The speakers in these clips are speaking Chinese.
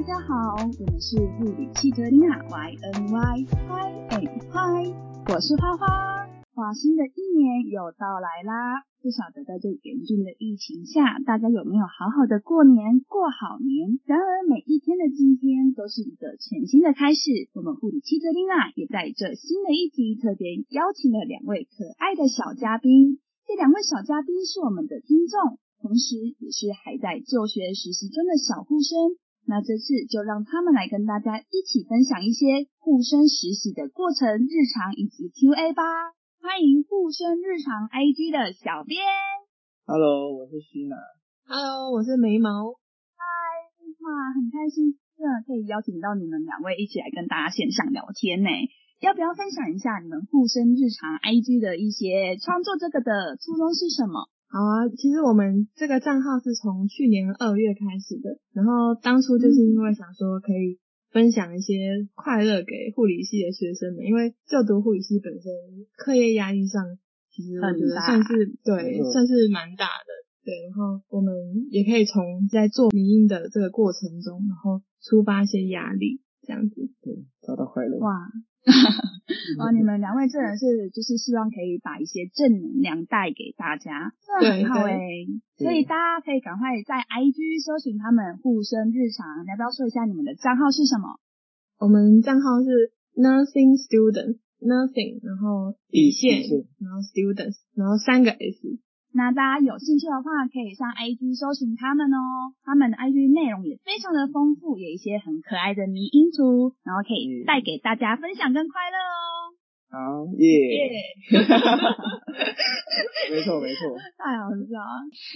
大家好，我们是护理汽车琳娜 Y N Y Hi and Hi，我是花花。哇，新的一年又到来啦！不晓得在这严峻的疫情下，大家有没有好好的过年过好年？然而每一天的今天都是一个全新的开始。我们护理汽车琳娜也在这新的一集特别邀请了两位可爱的小嘉宾。这两位小嘉宾是我们的听众，同时也是还在就学实习中的小护生。那这次就让他们来跟大家一起分享一些护生实习的过程、日常以及 Q&A 吧。欢迎护生日常 IG 的小编。Hello，我是徐娜。Hello，我是眉毛。嗨，哇，很开心，真的可以邀请到你们两位一起来跟大家线上聊天呢。要不要分享一下你们护生日常 IG 的一些创作这个的初衷是什么？好啊，其实我们这个账号是从去年二月开始的，然后当初就是因为想说可以分享一些快乐给护理系的学生们，因为就读护理系本身课业压力上，其实我觉得算是对，算是蛮大的。对，然后我们也可以从在做民音的这个过程中，然后抒发一些压力，这样子，对，找到快乐。哇。哇，你们两位真的是就是希望可以把一些正能量带给大家，这很好哎。所以大家可以赶快在 IG 搜寻他们护生日常，要不要说一下你们的账号是什么？我们账号是 Nothing Student，Nothing，然后底线，然后 Students，然后三个 S。那大家有兴趣的话，可以上 IG 搜寻他们哦。他们的 IG 内容也非常的丰富，有一些很可爱的迷音图，然后可以带给大家分享跟快乐哦。好耶！没错没错，太好笑了。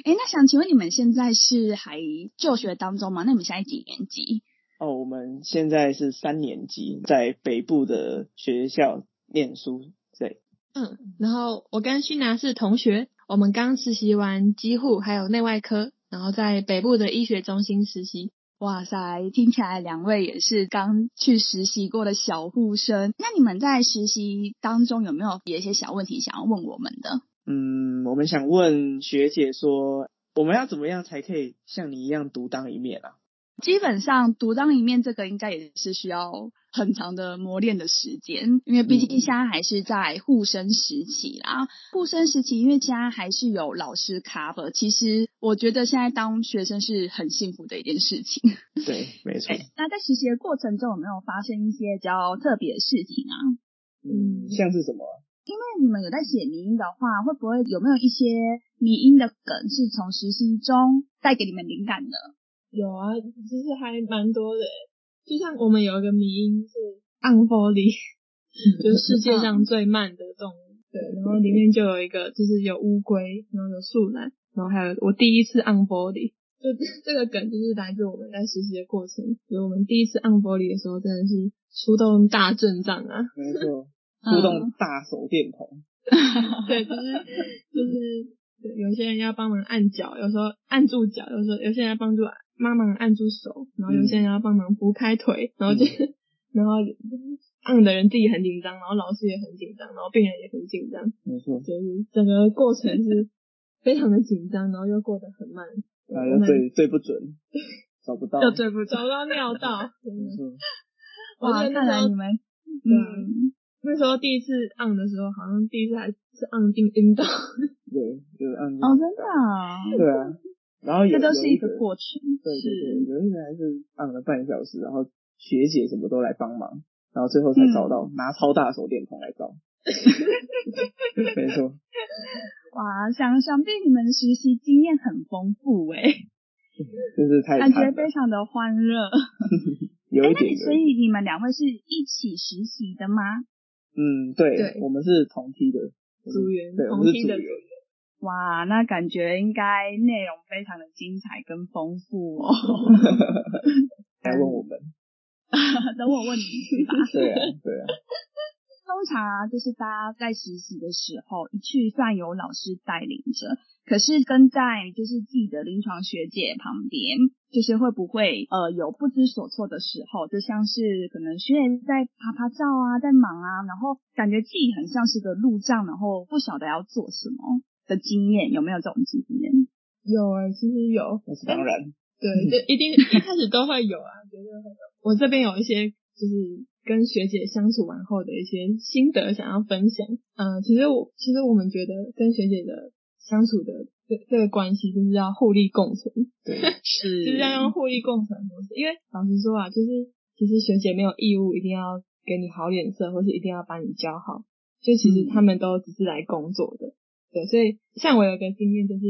哎，那想请问你们现在是还就学当中吗？那你们现在几年级？哦，我们现在是三年级，在北部的学校念书。对，嗯，然后我跟旭南是同学。我们刚实习完机护还有内外科，然后在北部的医学中心实习。哇塞，听起来两位也是刚去实习过的小护生。那你们在实习当中有没有一些小问题想要问我们的？嗯，我们想问学姐说，我们要怎么样才可以像你一样独当一面啊？基本上独当一面这个应该也是需要很长的磨练的时间，因为毕竟现在还是在护生时期啦。护生时期，因为现在还是有老师 cover，其实我觉得现在当学生是很幸福的一件事情。对，没错。那在实习的过程中有没有发生一些比较特别的事情啊？嗯，像是什么？因为你们有在写迷音的话，会不会有没有一些迷音的梗是从实习中带给你们灵感的？有啊，其实还蛮多的，就像我们有一个迷音是 unfolly，就是世界上最慢的动物，对，然后里面就有一个就是有乌龟，然后有树懒，然后还有我第一次 unfolly，就这个梗就是来自我们在实习的过程，就我们第一次 unfolly 的时候真的是出动大阵仗啊，没错，出动大手电筒，对，就是就是有些人要帮忙按脚，有时候按住脚，有时候有些人要帮助。帮忙按住手，然后有些人要帮忙扶开腿，然后就，然后按的人自己很紧张，然后老师也很紧张，然后病人也很紧张，没错，就是整个过程是非常的紧张，然后又过得很慢，啊，又对对不准，找不到，又对不找不到尿道，哇，看来你们，嗯，那时候第一次按的时候，好像第一次还是按进阴道，对，就是按哦，真的，对啊。然后也这都是一个过程，对对对，有一个还是按了半小时，然后学姐什么都来帮忙，然后最后才找到拿超大手电筒来照。没错。哇，想想必你们实习经验很丰富哎，就是太 感觉非常的欢乐。有一点。所以你们两位是一起实习的吗？嗯，对，我们是同梯的组员，对，同梯的。哇，那感觉应该内容非常的精彩跟丰富哦。来问我们，等我问你去吧。对啊，对啊。通常啊，就是大家在实习的时候，一去算有老师带领着，可是跟在就是自己的临床学姐旁边，就是会不会呃有不知所措的时候，就像是可能学姐在拍拍照啊，在忙啊，然后感觉自己很像是个路障，然后不晓得要做什么。的经验有没有这种经验？有啊，其实有，那是当然。对，就一定一开始都会有啊，就觉得我这边有一些就是跟学姐相处完后的一些心得想要分享。嗯，其实我其实我们觉得跟学姐的相处的这这个关系就是要互利共存，对，是就是要用互利共存的模式。因为老实说啊，就是其实学姐没有义务一定要给你好脸色，或是一定要把你教好。就其实他们都只是来工作的，对。所以像我有个经验就是。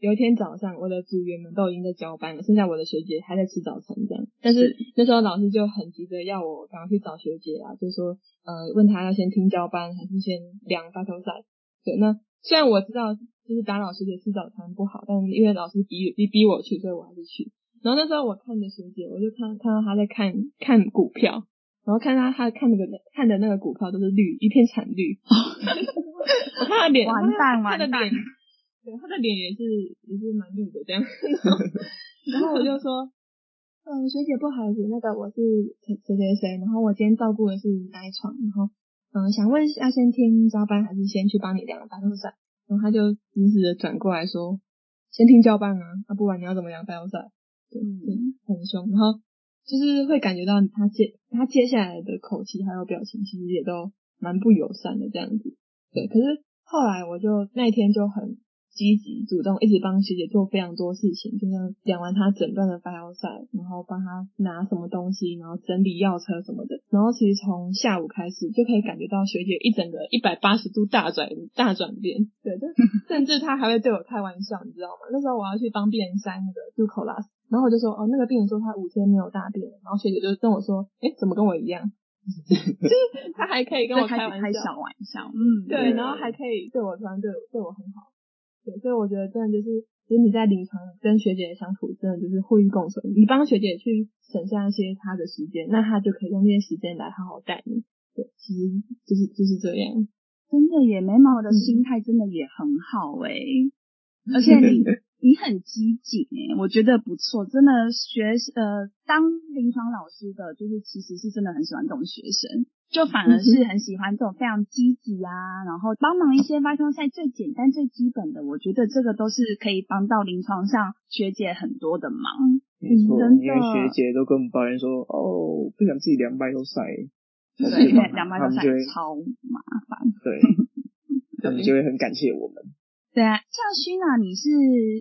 有一天早上，我的组员们都已经在交班了，剩下我的学姐还在吃早餐这样。但是那时候老师就很急着要我赶快去找学姐啊，就说呃问他要先听交班还是先量发球赛。对，那虽然我知道就是打扰学姐吃早餐不好，但是因为老师逼逼逼我去，所以我还是去。然后那时候我看着学姐，我就看看到她在看看股票，然后看他他看那个看的那个股票都是绿一片惨绿，我看他脸完蛋完蛋。对，他的脸也是也是蛮绿的这样，然后我就说，嗯，学姐不好意思，那个我是谁谁谁谁，然后我今天照顾的是哪一床，然后嗯，想问要先听交班还是先去帮你量白头赛？然后他就直直的转过来说，先听交班啊，啊，不然你要怎么量白头赛？嗯，很凶，然后就是会感觉到他接他接下来的口气还有表情，其实也都蛮不友善的这样子。对，可是后来我就那天就很。积极主动，一直帮学姐做非常多事情，就像讲完她整段的发药赛，然后帮她拿什么东西，然后整理药车什么的。然后其实从下午开始就可以感觉到学姐一整个一百八十度大转大转变。对，就 甚至她还会对我开玩笑，你知道吗？那时候我要去帮病人塞那个杜口拉，然后我就说哦，那个病人说他五天没有大便，然后学姐就跟我说，哎，怎么跟我一样？就是他还可以跟我开玩笑，开小玩笑，嗯，对，然后还可以对我突然对对我很好。对，所以我觉得真的就是，其实你在临床跟学姐相处，真的就是互利共存。你帮学姐去省下一些她的时间，那她就可以用这些时间来好好带你。对，其实就是就是这样。真的耶，眉毛的心态真的也很好哎，而且你你很积极哎，我觉得不错。真的学呃当临床老师的，就是其实是真的很喜欢这种学生。就反而是很喜欢这种非常积极啊，然后帮忙一些外科赛最简单最基本的，我觉得这个都是可以帮到临床上学姐很多的忙。没错，因为学姐都跟我们抱怨说，哦，不想自己量外头赛，对，量外头赛超麻烦。对，他们就会很感谢我们。对啊，像勋啊，你是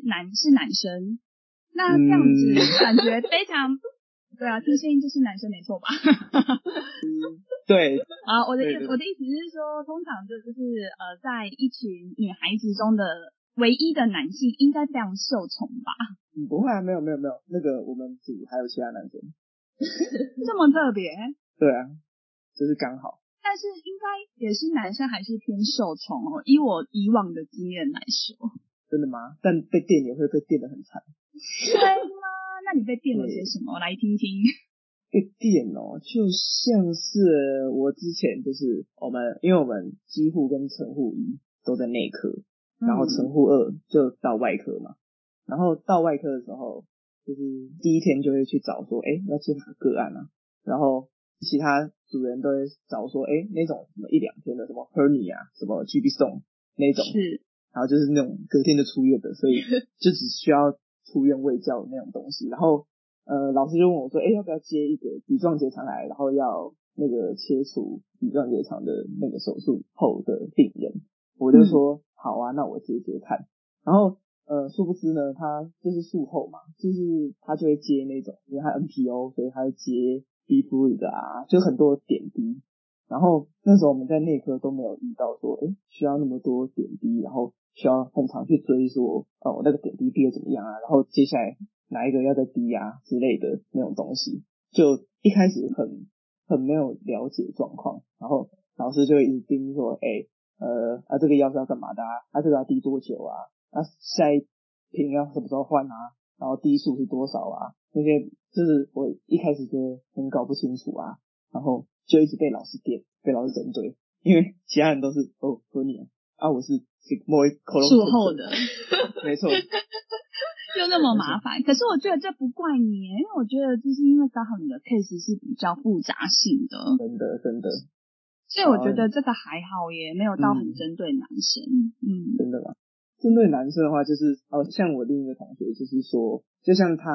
男是男生，那这样子感觉非常。对啊，听声音就是男生没错吧？对。啊，我的意我的意思是说，通常就就是呃，在一群女孩子中的唯一的男性，应该非常受宠吧？嗯不会啊，没有没有没有，那个我们组还有其他男生。这么特别？对啊，就是刚好。但是应该也是男生还是偏受宠哦，以我以往的经验来说。真的吗？但被电也会被电的很惨。对吗？那你被电了些什么？我来听听。被电哦，就像是我之前就是我们，因为我们几乎跟陈护一都在内科，然后陈护二就到外科嘛。然后到外科的时候，就是第一天就会去找说，哎，要接哪个个案啊？然后其他主人都会找说，哎，那种什么一两天的什么 hernia 什么 GB stone 那种，是，然后就是那种隔天就出院的，所以 就只需要。出院未教的那种东西，然后呃，老师就问我说：“哎，要不要接一个乙状结肠癌，然后要那个切除乙状结肠的那个手术后的病人？”我就说：“好啊，那我接接看。”然后呃，殊不知呢，他就是术后嘛，就是他就会接那种，因为他 NPO，所以他会接 B fluid 啊，就很多点滴。然后那时候我们在内科都没有遇到说，哎，需要那么多点滴，然后。需要很长去追说，哦，那个点滴滴的怎么样啊？然后接下来哪一个要再滴啊之类的那种东西，就一开始很很没有了解状况，然后老师就会一直盯说，哎，呃，啊这个药是要干嘛的？啊？啊这个要滴多久啊？啊下一瓶要什么时候换啊？然后低数是多少啊？那些就是我一开始就很搞不清楚啊，然后就一直被老师点，被老师针对，因为其他人都是哦和你啊，啊我是某一口。术后的，没错，又那么麻烦。可是我觉得这不怪你，因为我觉得就是因为刚好你的 case 是比较复杂性的，真的真的。所以我觉得这个还好，耶没有到很针对男生。嗯，真的吗？针对男生的话，就是哦，像我另一个同学，就是说，就像他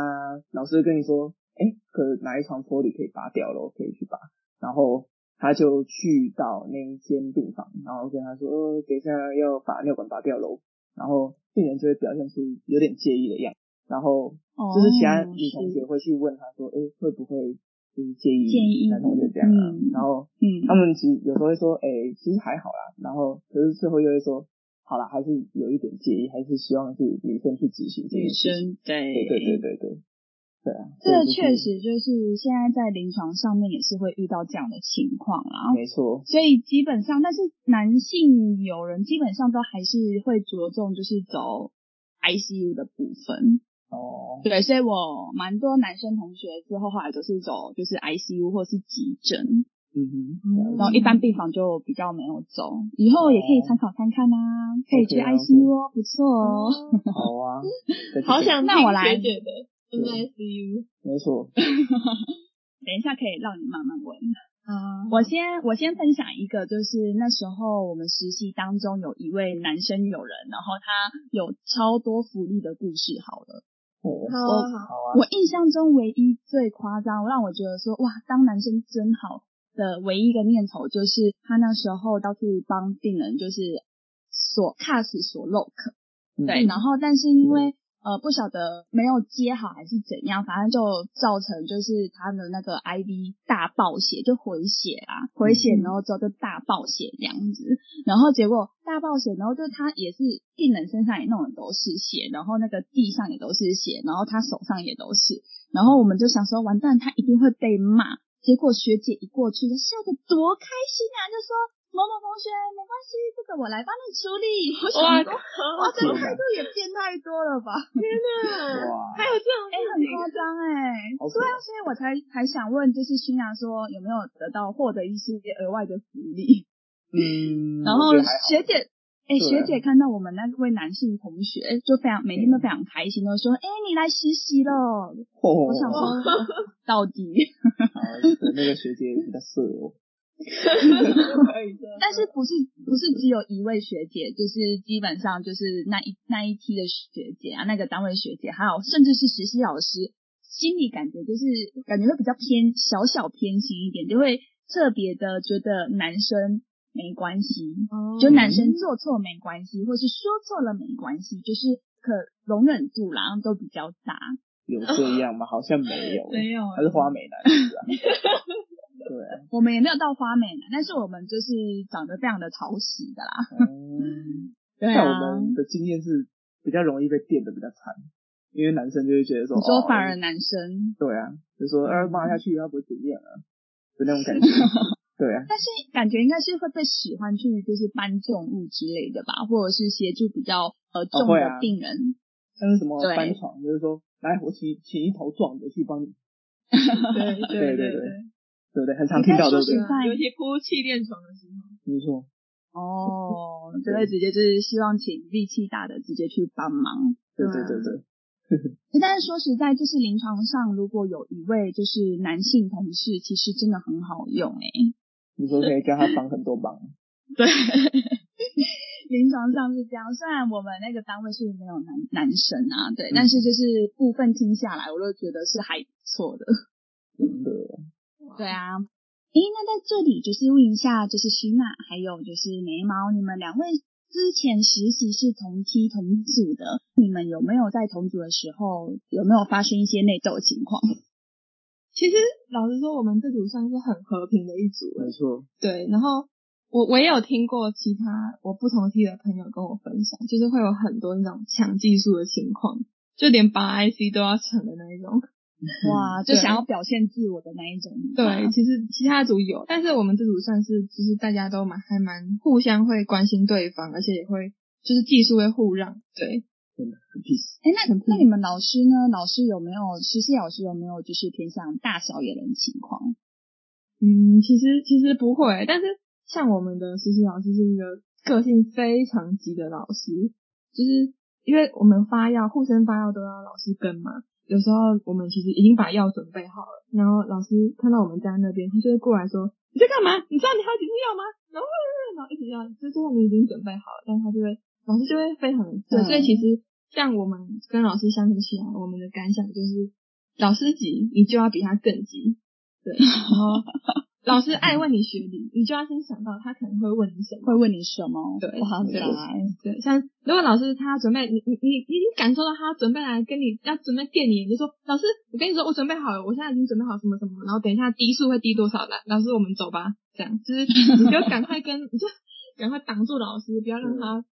老师跟你说，哎，可哪一床玻璃可以拔掉了，可以去拔。然后他就去到那一间病房，然后跟他说，呃，等一下要把尿管拔掉喽。然后病人就会表现出有点介意的样子，然后就是其他女同学会去问他说，哎，会不会就是介意男同学这样啊？然后嗯，他们其实有时候会说，哎，其实还好啦。然后可是最后又会说。好了，还是有一点介意，还是希望是女生去执行这件事。女生对对对对对对啊，这确实就是现在在临床上面也是会遇到这样的情况啦。没错，所以基本上，但是男性友人基本上都还是会着重就是走 ICU 的部分。哦，对，所以我蛮多男生同学之后后来都是走就是 ICU 或是急诊。嗯哼，然后一般病房就比较没有走，以后也可以参考看看啊，可以去 ICU 哦，不错哦。好啊，好想那我来学的 ICU，没错。等一下可以让你慢慢问啊。我先我先分享一个，就是那时候我们实习当中有一位男生友人，然后他有超多福利的故事。好了，我好我印象中唯一最夸张，让我觉得说哇，当男生真好。的唯一一个念头就是他那时候到处帮病人，就是锁 cast 锁 lock，对，然后但是因为呃不晓得没有接好还是怎样，反正就造成就是他的那个 IV 大爆血，就回血啊，回血然后之后就大爆血这样子，然后结果大爆血，然后就他也是病人身上也弄的都是血，然后那个地上也都是血，然后他手上也都是，然后我们就想说完蛋，他一定会被骂。结果学姐一过去，就笑得多开心啊！就说某某同学没关系，这个我来帮你处理。我想说，哇，这态度也变太多了吧？天哪！哇，还有这种哎，很夸张哎。对啊，所以我才还想问，就是新娘说有没有得到获得一些额外的福利？嗯，然后学姐。哎，学姐看到我们那位男性同学，就非常每天都非常开心，都说：“哎，你来实习了。”我想说，到底？那个学姐比较色哦。但是不是不是只有一位学姐，就是基本上就是那一那一批的学姐啊，那个单位学姐，还有甚至是实习老师，心里感觉就是感觉会比较偏小小偏心一点，就会特别的觉得男生。没关系，就男生做错没关系，或是说错了没关系，就是可容忍度啦都比较大。有这样吗？好像没有，没有，他是花美男是 啊。对，我们也没有到花美男，但是我们就是长得非常的讨喜的啦。嗯，在我们的经验是比较容易被电的比较惨，因为男生就会觉得说，你说反而男生，对啊，就说呃骂下去他不会怎样啊，就那种感觉。对啊，但是感觉应该是会被喜欢去就是搬重物之类的吧，或者是协助比较呃重的病人，像是什么搬床，就是说来我请请一头壮的去帮你。对对对对，对不对？很常听到对不对？有些铺气垫床的时候，没错。哦，就会直接就是希望请力气大的直接去帮忙。对对对对。但是说实在，就是临床上如果有一位就是男性同事，其实真的很好用哎。你说可以叫他帮很多忙，对，临床上是这样。虽然我们那个单位是没有男男生啊，对，但是就是部分听下来，我都觉得是还不错的。真的，对啊。诶，那在这里就是问一下，就是徐娜还有就是眉毛，你们两位之前实习是同梯同组的，你们有没有在同组的时候有没有发生一些内斗情况？其实老实说，我们这组算是很和平的一组。没错。对，然后我我也有听过其他我不同系的朋友跟我分享，就是会有很多那种抢技术的情况，就连拔 IC 都要抢的那一种。哇，就想要表现自我的那一种。对，其实其他组有，但是我们这组算是就是大家都蛮还蛮互相会关心对方，而且也会就是技术会互让。对。真的很 peace。哎，那那你们老师呢？老师有没有实习老师有没有就是偏向大小眼的情况？嗯，其实其实不会，但是像我们的实习老师是一个个性非常急的老师，就是因为我们发药，护生发药都要老师跟嘛。有时候我们其实已经把药准备好了，然后老师看到我们在那边，他就会过来说：“你在干嘛？你知道你还有几次药吗？”然后然后一直要，就最后你已经准备好了，但他就会。老师就会非常对，所以其实像我们跟老师相处起来，我们的感想就是老师急，你就要比他更急。对，老师爱问你学历，你就要先想到他可能会问你什么，会问你什么？对，哇塞，对，像如果老师他准备，你你你你已经感受到他准备来跟你要准备电你，你就说老师，我跟你说我准备好了，我现在已经准备好什么什么，然后等一下低速会低多少来，老师我们走吧，这样就是你就赶快跟 你就赶快挡住老师，不要让他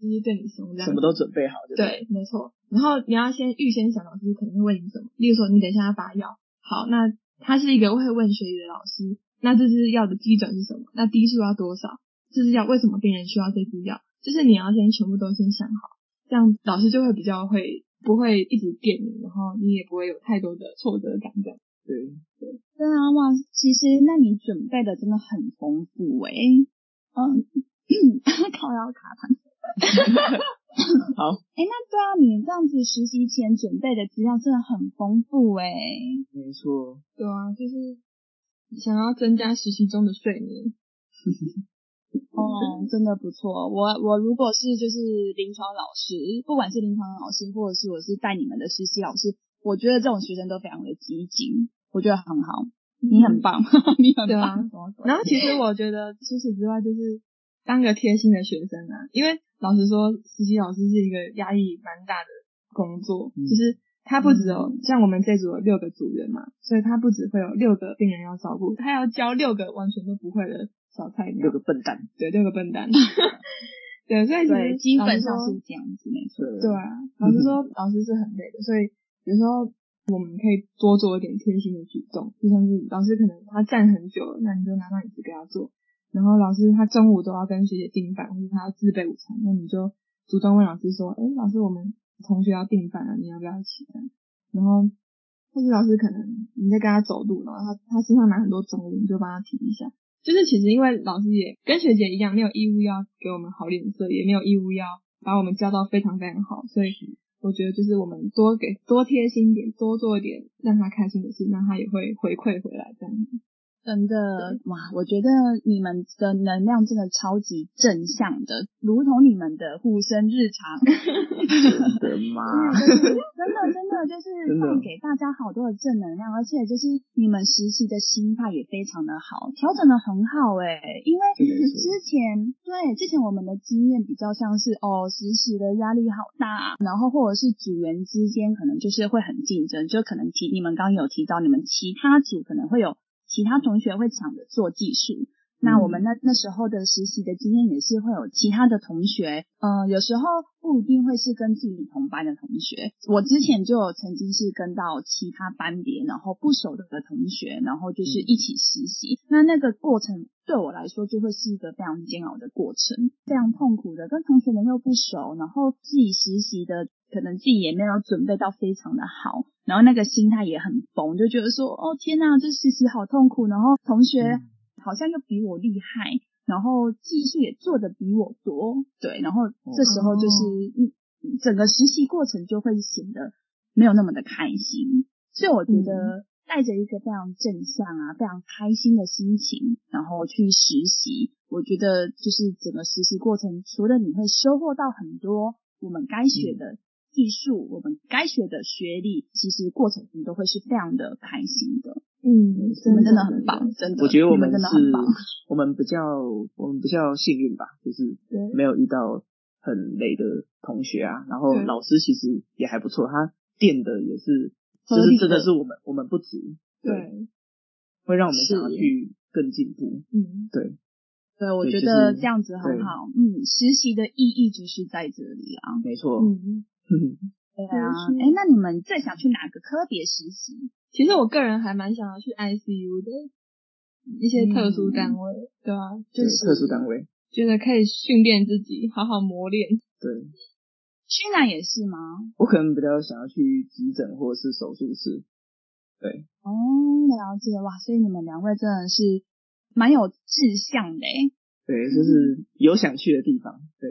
就是对你凶这样，什么都准备好，对，没错。然后你要先预先想老师可能会问你什么，例如说你等一下要发药，好，那他是一个会问学医的老师，那这支药的基准是什么？那低数要多少？这支药为什么病人需要这支药？就是你要先全部都先想好，这样老师就会比较会不会一直电你，然后你也不会有太多的挫折感这样。对对对啊，哇，其实那你准备的真的很丰富诶、嗯，靠腰卡痰。好，哎、那对啊，你这样子实习前准备的资料真的很丰富诶、没错，对啊，就是想要增加实习中的睡眠。哦，真的不错。我我如果是就是临床老师，不管是临床老师，或者是我是带你们的实习老师，我觉得这种学生都非常的积极，我觉得很好。你很棒，你很棒。然后其实我觉得除此之外，就是当个贴心的学生啊，因为老实说，实习老师是一个压力蛮大的工作，嗯。就是他不只有、像我们这组有六个组员嘛，所以他不只会有六个病人要照顾，他要教六个完全都不会的小菜鸟。六，个笨蛋，对，六个笨蛋，对，所以其实，基本上是这样子，没错。对对啊，老实说，老师是很累的，所以有时候我们可以多做一点贴心的举动，就像是老师可能他站很久了，那你就拿到椅子给他坐。然后老师他中午都要跟学姐订饭，或者他要自备午餐，那你就主动问老师说：“哎，老师，我们同学要订饭了，你要不要一起？”这样，然后或者老师可能你在跟他走路，然后他他身上拿很多重物，你就帮他提一下。就是其实因为老师也跟学姐一样，没有义务要给我们好脸色，也没有义务要把我们教到非常非常好，所以我觉得就是我们多给多贴心一点，多做一点让他开心的事，那他也会回馈回来这样子。真的哇，我觉得你们的能量真的超级正向的，如同你们的护身日常，真的吗？真的真的就是真的。带给大家好多的正能量，而且就是你们实习的心态也非常的好，调整的很好诶、因为之前对之前我们的经验比较像是哦实习的压力好大，然后或者是组员之间可能就是会很竞争，就可能提你们刚刚有提到你们其他组可能会有其他同学会抢着做技术。那我们那那时候的实习的经验也是会有其他的同学，呃，有时候不一定会是跟自己同班的同学。我之前就有曾经是跟到其他班别，然后不熟的同学，然后就是一起实习。那那个过程对我来说就会是一个非常煎熬的过程，非常痛苦的，跟同学们又不熟，然后自己实习的可能自己也没有准备到非常的好，然后那个心态也很崩，就觉得说，哦天呐，这实习好痛苦，然后同学好像又比我厉害，然后技术也做的比我多，对，然后这时候就是、嗯整个实习过程就会显得没有那么的开心，所以我觉得带着一个非常正向啊、非常开心的心情，然后去实习，我觉得就是整个实习过程，除了你会收获到很多我们该学的技术，我们该学的学历，其实过程都会是非常的开心的。嗯，我们真的很棒，真的。我觉得我们真的很棒。，我们比较我们比较幸运吧，就是没有遇到很累的同学啊，然后老师其实也还不错，他垫的也是，就是真的的是我们我们不足，对，会让我们想要去更进步，嗯，对，对，我觉得这样子很好。嗯，实习的意义就是在这里啊。没错，嗯，对啊，哎，那你们最想去哪个科别实习？其实我个人还蛮想要去 ICU 的一些特殊单位，对啊，就是特殊单位，觉得可以训练自己，好好磨练。对去那也是吗？我可能比较想要去急诊或者是手术室，对，哦，了解哇，所以你们两位真的是蛮有志向的诶。对，就是有想去的地方，对，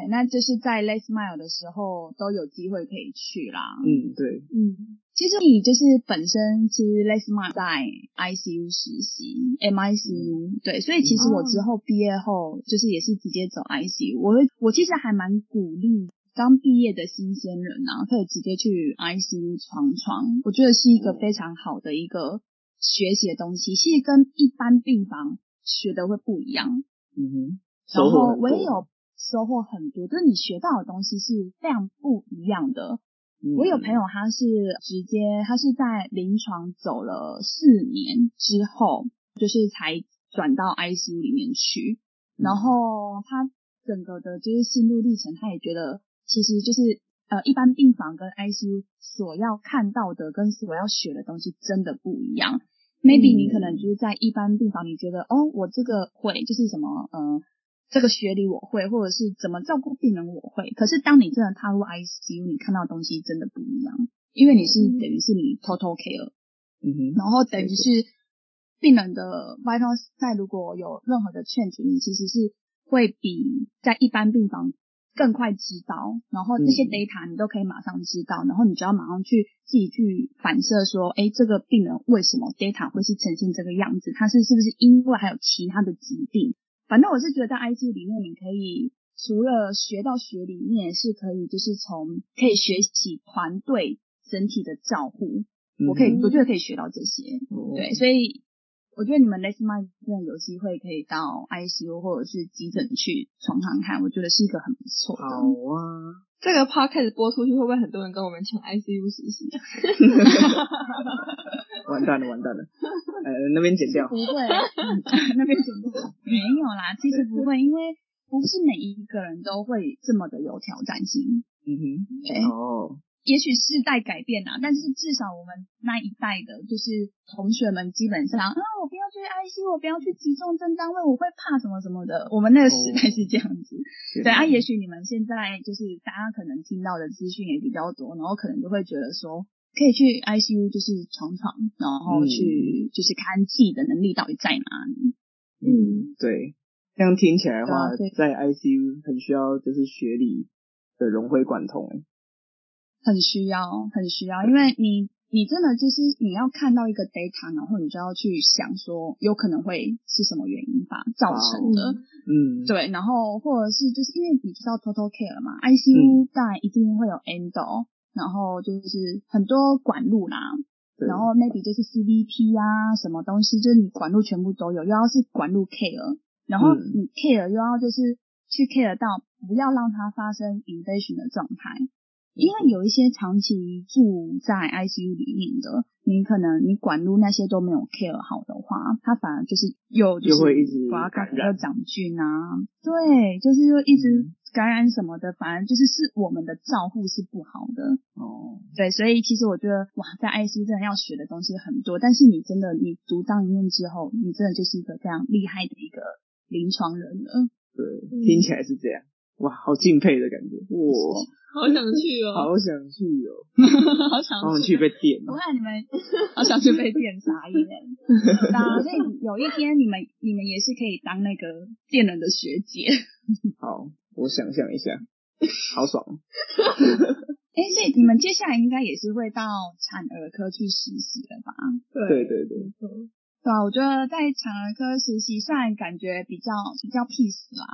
对，那就是在 Less Mile 的时候都有机会可以去啦。嗯，对，嗯，其实你就是本身其实 Les m a 在 ICU 实习，MICU，、对，所以其实我之后毕业后就是也是直接走 ICU，我会我其实还蛮鼓励刚毕业的新鲜人啊，可以直接去 ICU 闯闯，我觉得是一个非常好的一个学习的东西，其实跟一般病房学的会不一样。嗯哼，然后我也有收获很多，就是你学到的东西是非常不一样的。嗯我有朋友他是直接他是在临床走了四年之后，就是才转到 ICU 里面去，嗯然后他整个的就是心路历程，他也觉得其实就是呃一般病房跟 ICU 所要看到的跟所要学的东西真的不一样。maybe 你可能就是在一般病房，你觉得哦我这个会就是什么呃这个学理我会，或者是怎么照顾病人我会。可是当你真的踏入 ICU，你看到的东西真的不一样，因为你是等于是你 total care，嗯哼，然后等于是病人的 vital sign 如果有任何的 change，你其实是会比在一般病房更快知道，然后这些嗯 data 你都可以马上知道，然后你就要马上去自己去反射说，哎，这个病人为什么 data 会是呈现这个样子？他是是不是因为还有其他的疾病？反正我是觉得在 ICU 里面，你可以除了学到学理念，是可以就是从可以学习团队整体的照护，我可以我觉得可以学到这些。哦对，所以我觉得你们 Let's Mind 真的有机会可以到 ICU 或者是急诊去闯闯看，我觉得是一个很不错的。好啊，这个 podcast 播出去，会不会很多人跟我们抢 ICU 实习？完蛋了，完蛋了，呃，那边剪掉不，会，那边剪掉没有啦？其实不会，因为不是每一个人都会这么的有挑战性。嗯哼，对，哦，也许世代改变啦，但是至少我们那一代的，就是同学们基本上啊，我不要去 ICU，我不要去集中症单位，我会怕什么什么的。我们那个时代是这样子。对啊，也许你们现在就是大家可能听到的资讯也比较多，然后可能就会觉得说，可以去 ICU 就是闯闯，然后去、就是看自己的能力到底在哪里。嗯，对，这样听起来的话，啊在 ICU 很需要就是学理的融会贯通，哎，很需要，很需要，因为你你真的就是你要看到一个 data，然后你就要去想说，有可能会是什么原因吧造成的。嗯，对，然后或者是就是因为你知道 total care 了嘛，ICU 当然一定会有 endo，、然后就是很多管路啦，然后 maybe 就是 CVP 啊，什么东西，就是你管路全部都有，又要是管路 care，然后嗯你 care 又要就是去 care 到不要让它发生 invasion 的状态。因为有一些长期住在 ICU 里面的，你可能你管路那些都没有 care 好的话，它反而就是又就是就会一直刮感染又长菌啊，对，就是又一直嗯感染什么的，反而就是是我们的照护是不好的。哦，对，所以其实我觉得哇，在 ICU 真的要学的东西很多，但是你真的你独当一面之后，你真的就是一个非常厉害的一个临床人了。对，嗯。听起来是这样，哇，好敬佩的感觉，哇，好想去哦！好想去哦，好想好想去被电哦，我看你们好想去被电傻眼，对啊，所以有一天你们你们也是可以当那个电人的学姐。好，我想象一下，好爽，哎，所以你们接下来应该也是会到产儿科去实习了吧？对。对对，对。啊，我觉得在产儿科实习，虽然感觉比较比较 peace 啦，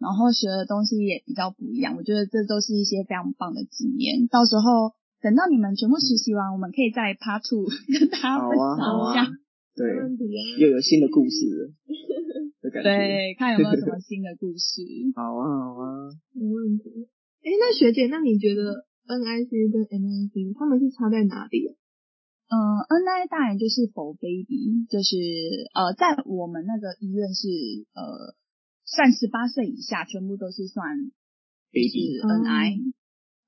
然后学的东西也比较不一样，我觉得这都是一些非常棒的经验。到时候等到你们全部实习完，我们可以在 Part Two 跟大家分好啊好啊享一下，，对，没问题啊。又有新的故事了 的感觉，对，看有没有什么 新的故事。好啊好啊，没问题。哎，那学姐，那你觉得 NICU 跟 NICU 他们是差在哪里啊？嗯，NI 当然就是 for baby，就是呃，在我们那个医院是呃，算十八岁以下，全部都是算 baby 是 NI。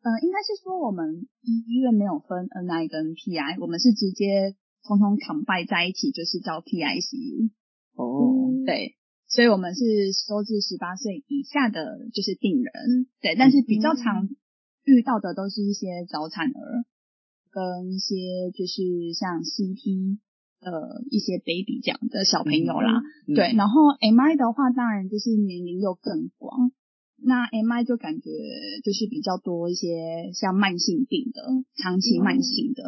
呃，应该是说我们医院没有分 NI 跟 PI，我们是直接通通 combine 在一起，就是叫 PICU。哦，对，所以我们是收治十八岁以下的，就是病人。对，但是比较常遇到的都是一些早产儿，跟一些就是像 CP 呃一些 baby 这样的小朋友啦。嗯对，，然后 MI 的话，当然就是年龄又更广。那 MI 就感觉就是比较多一些像慢性病的，长期慢性的。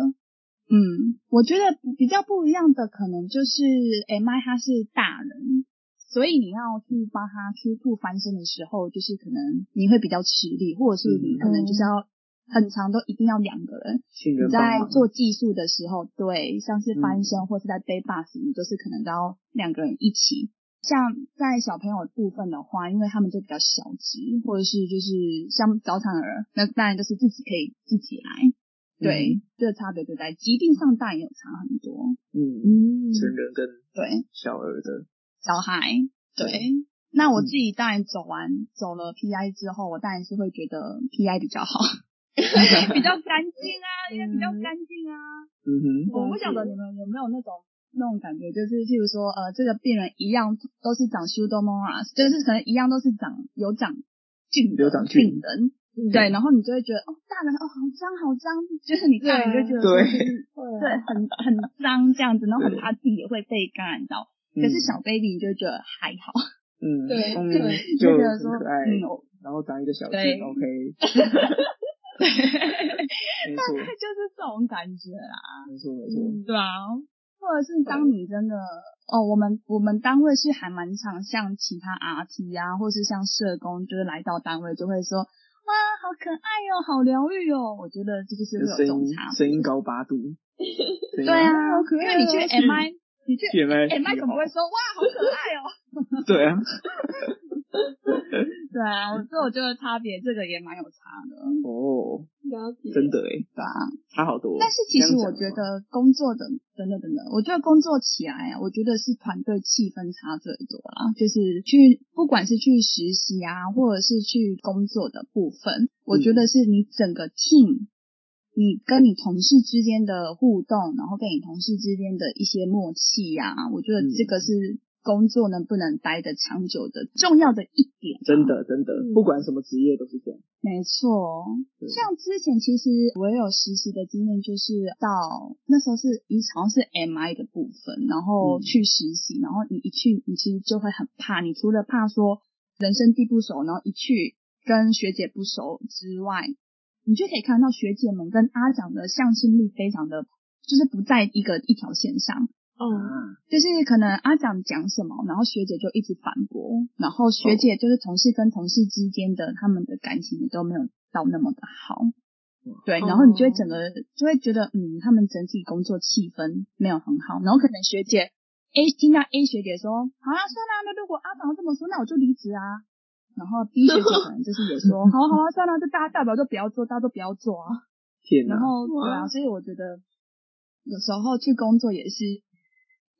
嗯，我觉得比较不一样的可能就是 MI 它是大人，所以你要去帮他 Q two 翻身的时候，就是可能你会比较吃力，或者是你可能就是要很长都一定要两个人。你在，做技术的时候，对，像是翻嗯身或是在背 bus，你都是可能都要两个人一起。像在小朋友的部分的话，因为他们就比较小只，或者是就是像早产儿，那当然就是自己可以自己来。对，这个差别就在疾病上当然也有差很多。嗯，嗯，成人跟对，小儿的，小孩，对。那我自己当然走完走了 PI 之后，我当然是会觉得 PI 比较好，比较干净啊，也比较干净啊。嗯哼，我不晓得你们有没有那种那种感觉，就是譬如说，呃，这个病人一样都是长 pseudomonas，就是可能一样都是长有长菌的有长菌病人，对，然后你就会觉得，哦，大人哦，好脏好脏，就是你看你就觉得说对就是会对，很很脏这样子，然后很怕自己也会被感染到。可是小 baby 你就觉得还好，嗯，对嗯对就就觉得说，很可爱，嗯，然后长一个小对菌，OK，大概，就是这种感觉啦。没错，没错，对啊，或者是当你真的哦，我们我们单位是还蛮常像其他 RT 啊，或是像社工，就是来到单位就会说哇，好可爱哦，好疗愈哦。我觉得这就是会有种差。声音 高八度，对对啊，好可爱哦，因为你去 MI，你去去 MI MI 总不会说哇，好可爱哦。对啊，对啊，我所以我觉得差别这个也蛮有差的，哦，了解，真的哎，对啊。差好多。但是其实我觉得工作的等等等等，我觉得工作起来啊，我觉得是团队气氛差最多啦。就是去不管是去实习啊，或者是去工作的部分，我觉得是你整个 team，你跟你同事之间的互动，然后跟你同事之间的一些默契呀、我觉得这个是工作能不能待得长久的重要的一点、啊真。的真的，不管什么职业都是这样。没错，像之前其实我也有实习的经验，就是到那时候是一好像是 MI 的部分，然后嗯。去实习，然后你一去，你其实就会很怕，你除了怕说人生地不熟，然后一去跟学姐不熟之外，你就可以看到学姐们跟阿长的向心力非常的，就是不在一个一条线上。嗯，啊，就是可能阿长讲什么，然后学姐就一直反驳，然后学姐就是同事跟同事之间的他们的感情也都没有到那么的好，对，然后你就会整个就会觉得，嗯，他们整体工作气氛没有很好，然后可能学姐 A 听到 A 学姐说，好啊，算了，那如果阿长这么说，那我就离职啊。然后 B 学姐可能就是也说，好啊好啊，算了，就大家代表就不要做，大家都不要做啊。天哪然！后对啊，所以我觉得有时候去工作也是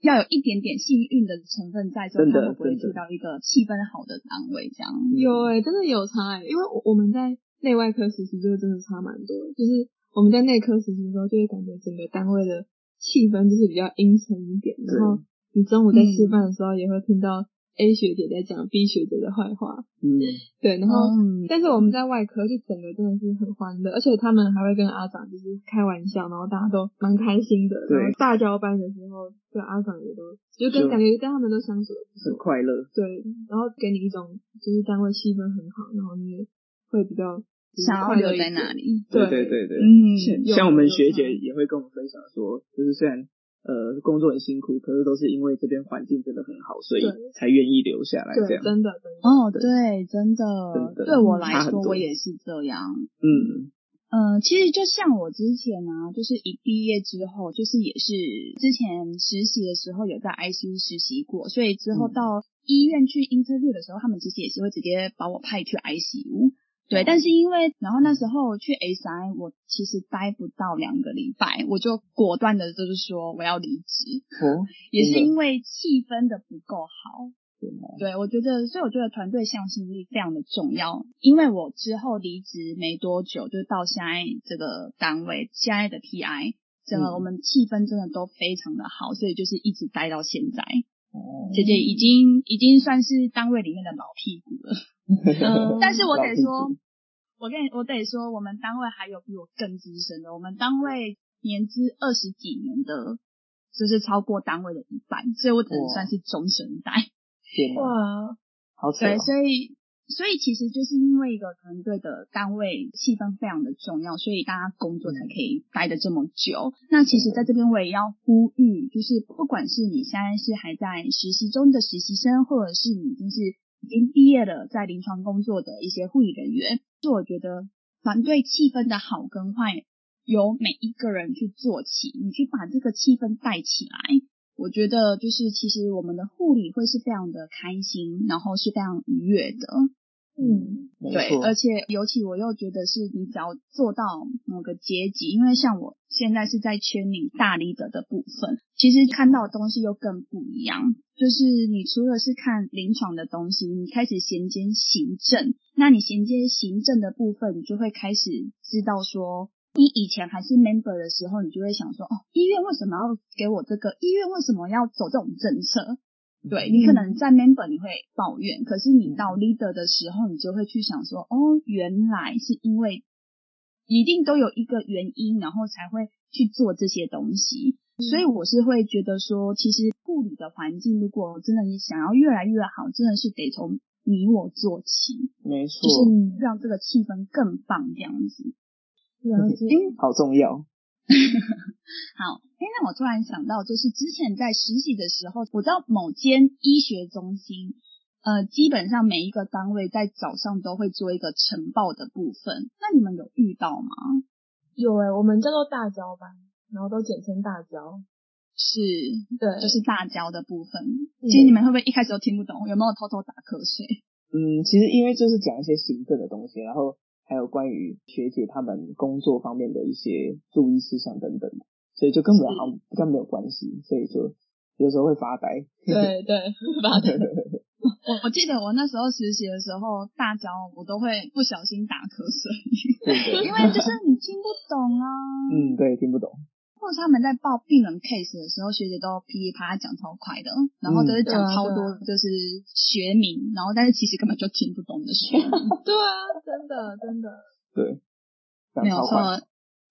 要有一点点幸运的成分在，说真的他会不会去到一个气氛好的单位这样。有哎、真的有差哎、因为我我们在内外科实习就真的差蛮多的，就是我们在内科实习的时候，就会感觉整个单位的气氛就是比较阴沉一点，然后你中午在吃饭的时候也会听到 A 学姐在讲 B 学姐的坏话，嗯，对，然后。嗯，但是我们在外科就整个真的是很欢乐，而且他们还会跟阿长就是开玩笑，然后大家都蛮开心的。对然后大交班的时候，对阿长也都就跟感觉跟他们都相处的。很快乐。对，然后给你一种就是单位气氛很好，然后你也会比较想要留在那。里。对对对对，嗯，有像我们学姐也会跟我们分享说，就是虽然呃工作很辛苦，可是都是因为这边环境真的很好，所以才愿意留下来这，样。真的真的。哦，对，真的，真的对我来说，我也是这样。嗯嗯，其实就像我之前啊、就是一毕业之后，就是也是之前实习的时候有在 ICU 实习过，所以之后嗯到医院去 interview 的时候，他们其实也是会直接把我派去 ICU。对，哦但是因为然后那时候去 SI，我其实待不到两个礼拜，我就果断的就是说我要离职，哦，也是因为气氛的不够好。对对，我觉得，所以我觉得团队向心力非常的重要。因为我之后离职没多久，就到现在这个单位，现在的 PI，整个嗯我们气氛真的都非常的好，所以就是一直待到现在。哦。姐姐已经已经算是单位里面的老屁股了，嗯 但是我得说，我跟你我得说，我们单位还有比我更资深的，我们单位年资二十几年的，就是超过单位的一半，所以我只能算是中生代。天哪，哇，好扯哦。对，所以所以其实就是因为一个团队的单位气氛非常的重要，所以大家工作才可以待得这么久。那其实在这边我也要呼吁，就是不管是你现在是还在实习中的实习生，或者是你已经是已经毕业了在临床工作的一些护理人员，就我觉得团队气氛的好跟坏，由每一个人去做起，你去把这个气氛带起来。我觉得就是其实我们的护理会是非常的开心，然后是非常愉悦的。嗯，对，而且尤其我又觉得是你只要做到某个阶级，因为像我现在是在圈里大力的的部分，其实看到的东西又更不一样。就是你除了是看临床的东西，你开始衔接行政，那你衔接行政的部分，你就会开始知道说。你以前还是 member 的时候，你就会想说，哦，医院为什么要给我这个？医院为什么要走这种政策？对你可能在 member 你会抱怨，可是你到 leader 的时候，你就会去想说，哦，原来是因为一定都有一个原因，然后才会去做这些东西。所以我是会觉得说，其实护理的环境，如果真的你想要越来越好，真的是得从你我做起，没错，就是让这个气氛更棒这样子。好重要。好，哎，那我突然想到，就是之前在实习的时候，我知道某间医学中心，呃，基本上每一个单位在早上都会做一个晨报的部分。那你们有遇到吗？有哎，我们叫做大交班，然后都简称大交。是，对，就是大交的部分。其实你们会不会一开始都听不懂？有没有偷偷打瞌睡？嗯，其实因为就是讲一些行政的东西，然后。还有关于学姐他们工作方面的一些注意事项等等，所以就跟我好像比较没有关系，所以就有时候会发呆。对对，发呆。我我记得我那时候实习的时候，大脚我都会不小心打瞌睡，因为就是你听不懂啊。嗯，对，听不懂。或者他们在报病人 case 的时候，学姐都噼里啪啦讲超快的，然后都是讲超多就是学名，然后但是其实根本就听不懂的学名。对啊，真的真的。对，没有错。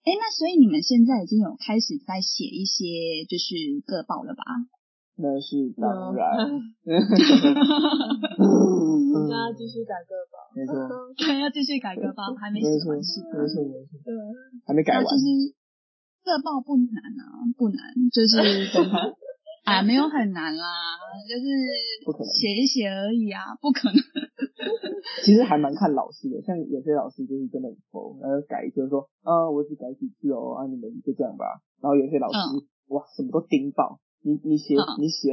哎，那所以你们现在已经有开始在写一些就是个报了吧？那是当然。那继续改个报。没错。对，要继续改个报，还没写完是没错没错。对，还没改完。社报不难啊，不难，就是 啊，没有很难啦，就是写一写而已啊，不可能。其实还蛮看老师的，像有些老师就是真的很佛，然后改就是说啊，我只改几次哦，啊，你们就这样吧。然后有些老师哇，什么都盯爆，你你写你写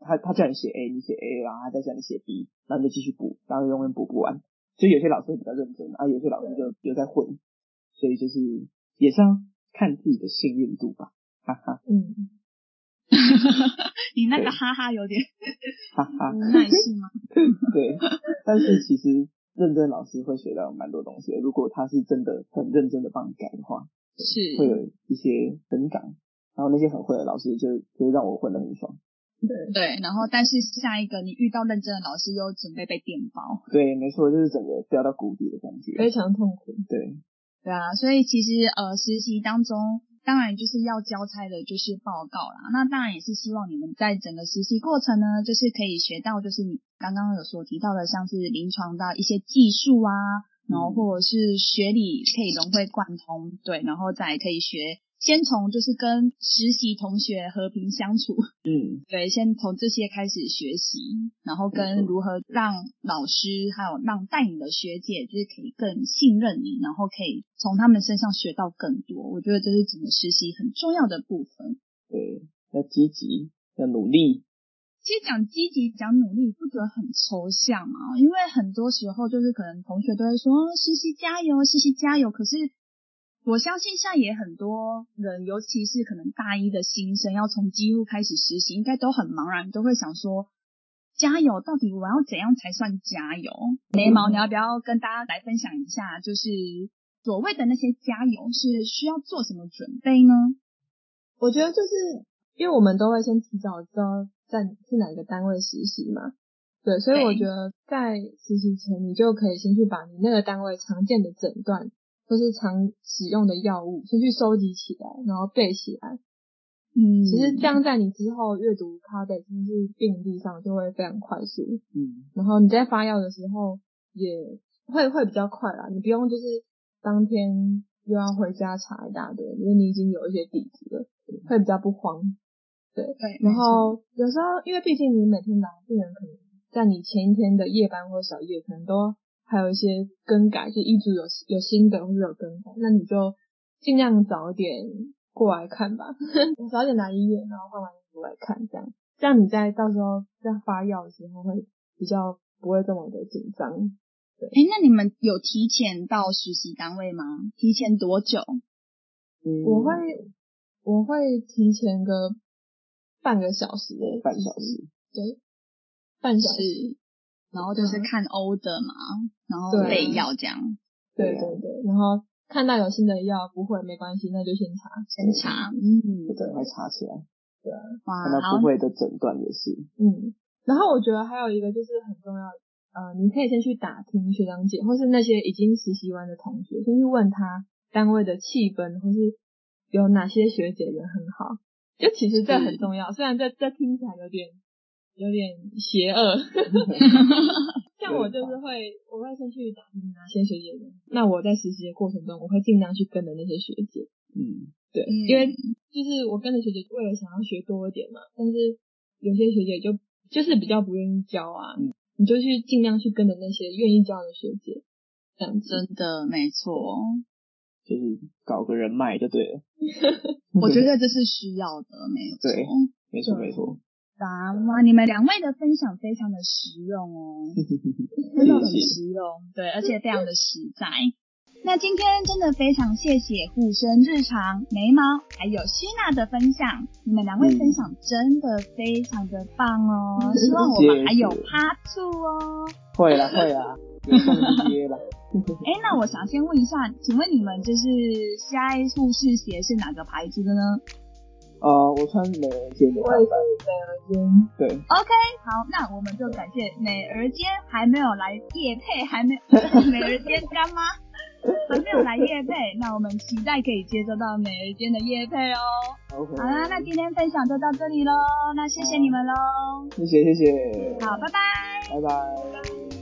他他叫你写 A，你写 A，然后他再叫你写 B，然后你就继续补，然后永远补不完。所以有些老师比较认真啊，有些老师就有在混，所以就是也是。看自己的幸运度吧，哈哈。嗯，你那个哈哈有点哈哈无奈是吗？对，但是其实认真老师会学到蛮多东西的。如果他是真的很认真的帮你改的话，是会有一些成长。然后那些很会的老师就就让我混得很爽。对对，然后但是下一个你遇到认真的老师又准备被电爆。对，没错，就是整个掉到谷底的感觉，非常痛苦。对。对啊，所以其实呃，实习当中当然就是要交差的，就是报告啦。那当然也是希望你们在整个实习过程呢，就是可以学到，就是你刚刚有所提到的，像是临床的一些技术啊，然后或者是学理可以融会贯通，对，然后再可以学。先从就是跟实习同学和平相处，嗯，对，先从这些开始学习，然后跟如何让老师还有让带你的学姐就是可以更信任你，然后可以从他们身上学到更多。我觉得这是整个实习很重要的部分。对，要积极，要努力。其实讲积极讲努力，不觉得很抽象吗？因为很多时候就是可能同学都会说实习加油，实习加油，可是。我相信现在也很多人，尤其是可能大一的新生，要从几乎开始实习，应该都很茫然，都会想说：加油，到底我要怎样才算加油？眉毛，你要不要跟大家来分享一下，就是所谓的那些加油是需要做什么准备呢？我觉得就是因为我们都会先提早知道在是哪个单位实习嘛，对，所以我觉得在实习前，你就可以先去把你那个单位常见的诊断。或是常使用的药物，先去收集起来，然后背起来。嗯，其实这样在你之后阅读它的就是病历上就会非常快速。嗯，然后你在发药的时候，也会会比较快啦，你不用就是当天又要回家查一大堆，因为你已经有一些底子了，会比较不慌。对，对，然后有时候因为毕竟你每天来，病人可能在你前一天的夜班或小夜，可能都还有一些更改，就一组有有新的或者有更改，那你就尽量早点过来看吧，早点来医院，然后换完衣服来看，这样这样你在到时候在发药的时候会比较不会这么的紧张。哎，那你们有提前到实习单位吗？提前多久？嗯，我会我会提前个半个小时，半小时，对，半小时，是，然后就是看欧的嘛，然后对。备药这样，对对啊对对，然后看到有新的药不会没关系，那就先查，先查，嗯我，赶快查起来，对，看到不，会的诊断也是，嗯，然后我觉得还有一个就是很重要，呃，你可以先去打听学长姐或是那些已经实习完的同学，先去问他单位的气氛，或是有哪些学姐人很好，就其实这很重要，虽然这这听起来有点有点邪恶，像我就是会，我会先去打听哪些学姐的，那我在实习的过程中，我会尽量去跟着那些学姐，嗯，对，嗯因为就是我跟着学姐为了想要学多一点嘛，但是有些学姐就就是比较不愿意教啊，嗯你就去尽量去跟着那些愿意教的学姐，这样子。真的没错，就是搞个人脉就对了，我觉得这是需要的，没有错。对没错没错，啊，哇，你们两位的分享非常的实用哦，真的很实用，对，而且非常的实在。那今天真的非常谢谢护生日常、眉毛还有希娜的分享，你们两位分享真的非常的棒哦，嗯希望我们还有 Part Two 哦。会啦会啦，有空就 约啦，哎，那我想先问一下，请问你们就是现在护士鞋是哪个牌子的呢呃，我穿美人尖的，？OK，好，那我们就感谢美儿尖还没有来夜配，还没 美儿尖干妈还没有来夜配，那我们期待可以接收到美儿尖的夜配哦。OK，好啦，那今天分享就到这里喽，那谢谢你们喽，谢谢谢谢，好，拜拜。拜拜。